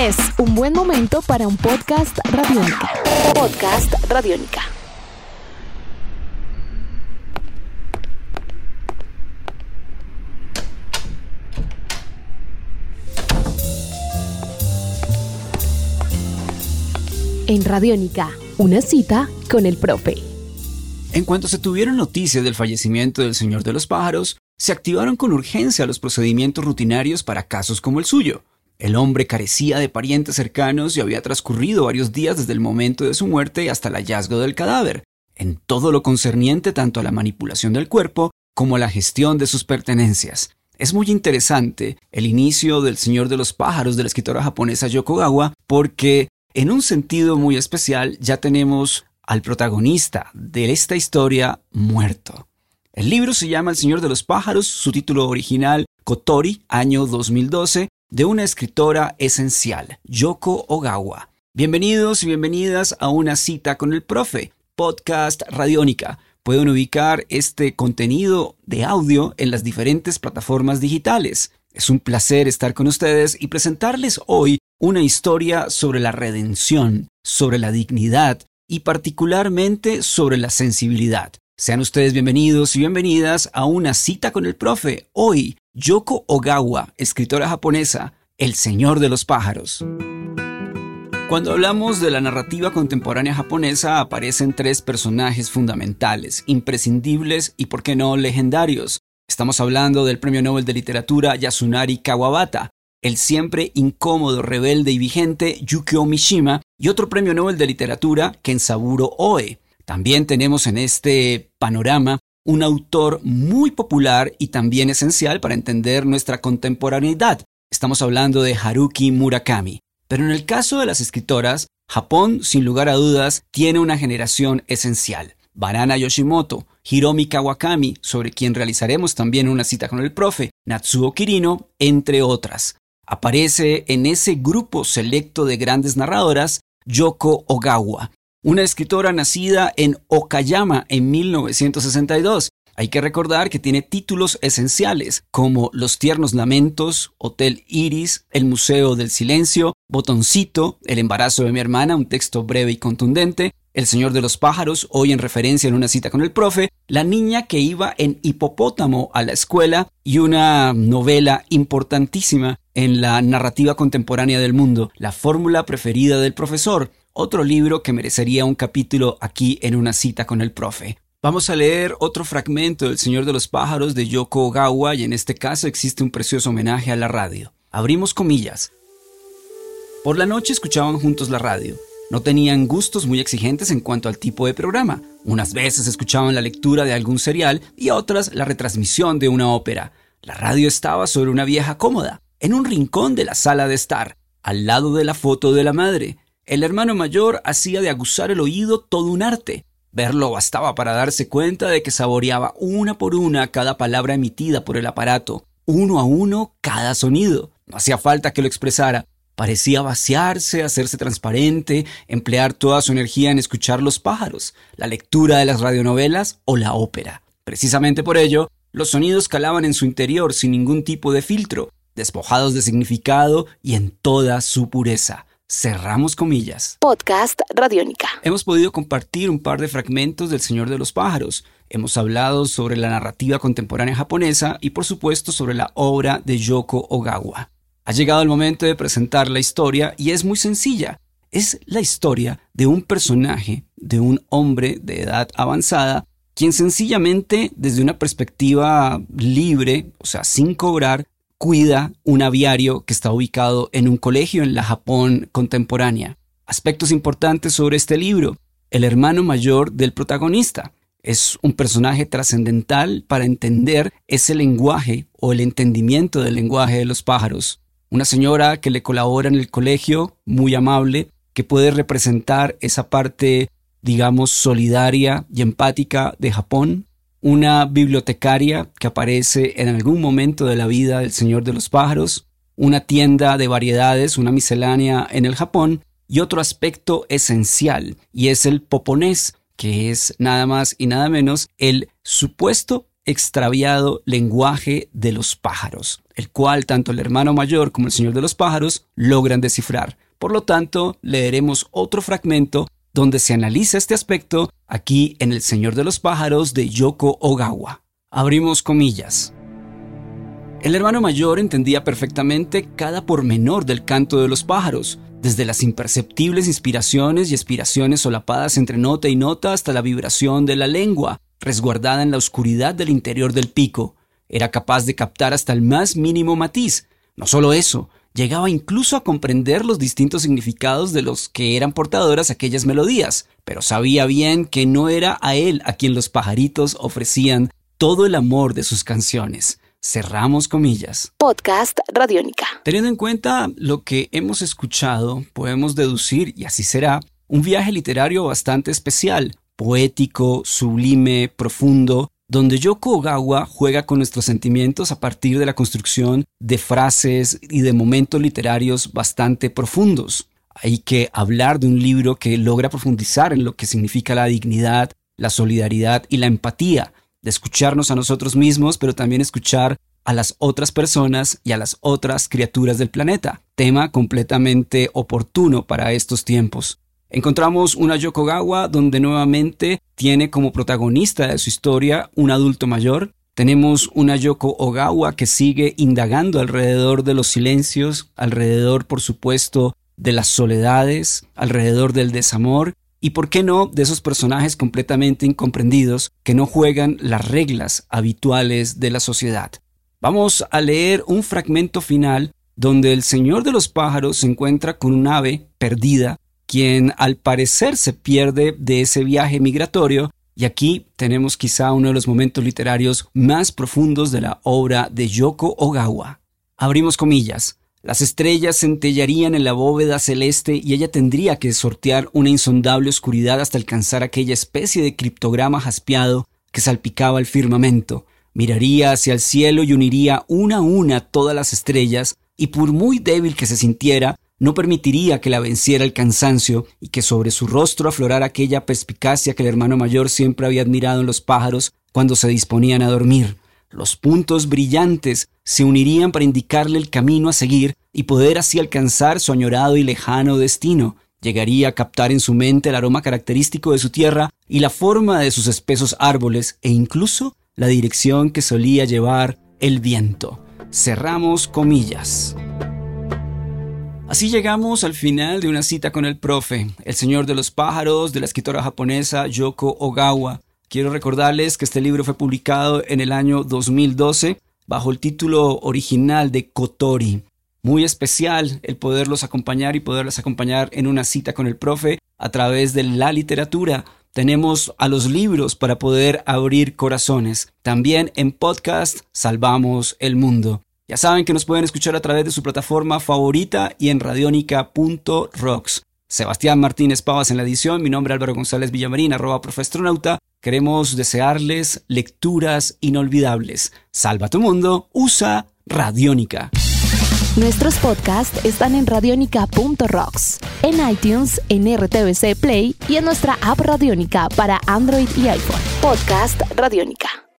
Es un buen momento para un podcast radiónica. Podcast radiónica. En Radiónica, una cita con el profe. En cuanto se tuvieron noticias del fallecimiento del Señor de los Pájaros, se activaron con urgencia los procedimientos rutinarios para casos como el suyo. El hombre carecía de parientes cercanos y había transcurrido varios días desde el momento de su muerte hasta el hallazgo del cadáver, en todo lo concerniente tanto a la manipulación del cuerpo como a la gestión de sus pertenencias. Es muy interesante el inicio del Señor de los Pájaros de la escritora japonesa Yokogawa porque en un sentido muy especial ya tenemos al protagonista de esta historia muerto. El libro se llama El Señor de los Pájaros, su título original Kotori, año 2012, de una escritora esencial, Yoko Ogawa. Bienvenidos y bienvenidas a una cita con el profe, podcast Radiónica. Pueden ubicar este contenido de audio en las diferentes plataformas digitales. Es un placer estar con ustedes y presentarles hoy una historia sobre la redención, sobre la dignidad y particularmente sobre la sensibilidad. Sean ustedes bienvenidos y bienvenidas a una cita con el profe. Hoy, Yoko Ogawa, escritora japonesa, El Señor de los Pájaros. Cuando hablamos de la narrativa contemporánea japonesa aparecen tres personajes fundamentales, imprescindibles y, por qué no, legendarios. Estamos hablando del Premio Nobel de Literatura Yasunari Kawabata, el siempre incómodo, rebelde y vigente Yukio Mishima y otro Premio Nobel de Literatura Kensaburo Oe. También tenemos en este panorama un autor muy popular y también esencial para entender nuestra contemporaneidad. Estamos hablando de Haruki Murakami. Pero en el caso de las escritoras, Japón, sin lugar a dudas, tiene una generación esencial. Banana Yoshimoto, Hiromi Kawakami, sobre quien realizaremos también una cita con el profe, Natsuo Kirino, entre otras. Aparece en ese grupo selecto de grandes narradoras Yoko Ogawa, una escritora nacida en Okayama en 1962. Hay que recordar que tiene títulos esenciales como Los tiernos lamentos, Hotel Iris, El Museo del Silencio, Botoncito, El embarazo de mi hermana, un texto breve y contundente, El Señor de los Pájaros, hoy en referencia en una cita con el profe, La niña que iba en hipopótamo a la escuela y una novela importantísima en la narrativa contemporánea del mundo, La fórmula preferida del profesor, otro libro que merecería un capítulo aquí en una cita con el profe. Vamos a leer otro fragmento del Señor de los Pájaros de Yoko Ogawa y en este caso existe un precioso homenaje a la radio. Abrimos comillas. Por la noche escuchaban juntos la radio. No tenían gustos muy exigentes en cuanto al tipo de programa. Unas veces escuchaban la lectura de algún serial y otras la retransmisión de una ópera. La radio estaba sobre una vieja cómoda, en un rincón de la sala de estar, al lado de la foto de la madre. El hermano mayor hacía de aguzar el oído todo un arte. Verlo bastaba para darse cuenta de que saboreaba una por una cada palabra emitida por el aparato, uno a uno cada sonido. No hacía falta que lo expresara. Parecía vaciarse, hacerse transparente, emplear toda su energía en escuchar los pájaros, la lectura de las radionovelas o la ópera. Precisamente por ello, los sonidos calaban en su interior sin ningún tipo de filtro, despojados de significado y en toda su pureza. Cerramos comillas. Podcast Radiónica. Hemos podido compartir un par de fragmentos del Señor de los Pájaros. Hemos hablado sobre la narrativa contemporánea japonesa y por supuesto sobre la obra de Yoko Ogawa. Ha llegado el momento de presentar la historia y es muy sencilla. Es la historia de un personaje, de un hombre de edad avanzada, quien sencillamente desde una perspectiva libre, o sea, sin cobrar, cuida un aviario que está ubicado en un colegio en la Japón contemporánea. Aspectos importantes sobre este libro. El hermano mayor del protagonista. Es un personaje trascendental para entender ese lenguaje o el entendimiento del lenguaje de los pájaros. Una señora que le colabora en el colegio, muy amable, que puede representar esa parte, digamos, solidaria y empática de Japón una bibliotecaria que aparece en algún momento de la vida del Señor de los Pájaros, una tienda de variedades, una miscelánea en el Japón, y otro aspecto esencial, y es el poponés, que es nada más y nada menos el supuesto extraviado lenguaje de los pájaros, el cual tanto el hermano mayor como el señor de los pájaros logran descifrar. Por lo tanto, leeremos otro fragmento donde se analiza este aspecto aquí en El Señor de los Pájaros de Yoko Ogawa. Abrimos comillas. El hermano mayor entendía perfectamente cada pormenor del canto de los pájaros, desde las imperceptibles inspiraciones y expiraciones solapadas entre nota y nota hasta la vibración de la lengua, resguardada en la oscuridad del interior del pico. Era capaz de captar hasta el más mínimo matiz. No solo eso, llegaba incluso a comprender los distintos significados de los que eran portadoras aquellas melodías, pero sabía bien que no era a él a quien los pajaritos ofrecían todo el amor de sus canciones. Cerramos comillas. Podcast Radiónica. Teniendo en cuenta lo que hemos escuchado, podemos deducir, y así será, un viaje literario bastante especial, poético, sublime, profundo, donde Yoko Ogawa juega con nuestros sentimientos a partir de la construcción de frases y de momentos literarios bastante profundos. Hay que hablar de un libro que logra profundizar en lo que significa la dignidad, la solidaridad y la empatía, de escucharnos a nosotros mismos, pero también escuchar a las otras personas y a las otras criaturas del planeta, tema completamente oportuno para estos tiempos. Encontramos una Yokogawa donde nuevamente tiene como protagonista de su historia un adulto mayor. Tenemos una Yoko Ogawa que sigue indagando alrededor de los silencios, alrededor, por supuesto, de las soledades, alrededor del desamor y, por qué no, de esos personajes completamente incomprendidos que no juegan las reglas habituales de la sociedad. Vamos a leer un fragmento final donde el señor de los pájaros se encuentra con un ave perdida quien al parecer se pierde de ese viaje migratorio y aquí tenemos quizá uno de los momentos literarios más profundos de la obra de Yoko Ogawa. Abrimos comillas. Las estrellas centellarían en la bóveda celeste y ella tendría que sortear una insondable oscuridad hasta alcanzar aquella especie de criptograma jaspeado que salpicaba el firmamento. Miraría hacia el cielo y uniría una a una todas las estrellas, y por muy débil que se sintiera, no permitiría que la venciera el cansancio y que sobre su rostro aflorara aquella perspicacia que el hermano mayor siempre había admirado en los pájaros cuando se disponían a dormir. Los puntos brillantes se unirían para indicarle el camino a seguir y poder así alcanzar su añorado y lejano destino. Llegaría a captar en su mente el aroma característico de su tierra y la forma de sus espesos árboles e incluso la dirección que solía llevar el viento. Cerramos comillas. Así llegamos al final de una cita con el profe, el señor de los pájaros de la escritora japonesa Yoko Ogawa. Quiero recordarles que este libro fue publicado en el año 2012 bajo el título original de Kotori. Muy especial el poderlos acompañar y poderlos acompañar en una cita con el profe a través de la literatura. Tenemos a los libros para poder abrir corazones. También en podcast Salvamos el Mundo. Ya saben que nos pueden escuchar a través de su plataforma favorita y en radionica.rocks. Sebastián Martínez Pavas en la edición, mi nombre es Álvaro González Villamarín, arroba profestronauta. Queremos desearles lecturas inolvidables. Salva tu mundo, usa Radiónica. Nuestros podcasts están en radionica.rocks, en iTunes, en RTVC Play y en nuestra app Radiónica para Android y iPhone. Podcast Radiónica.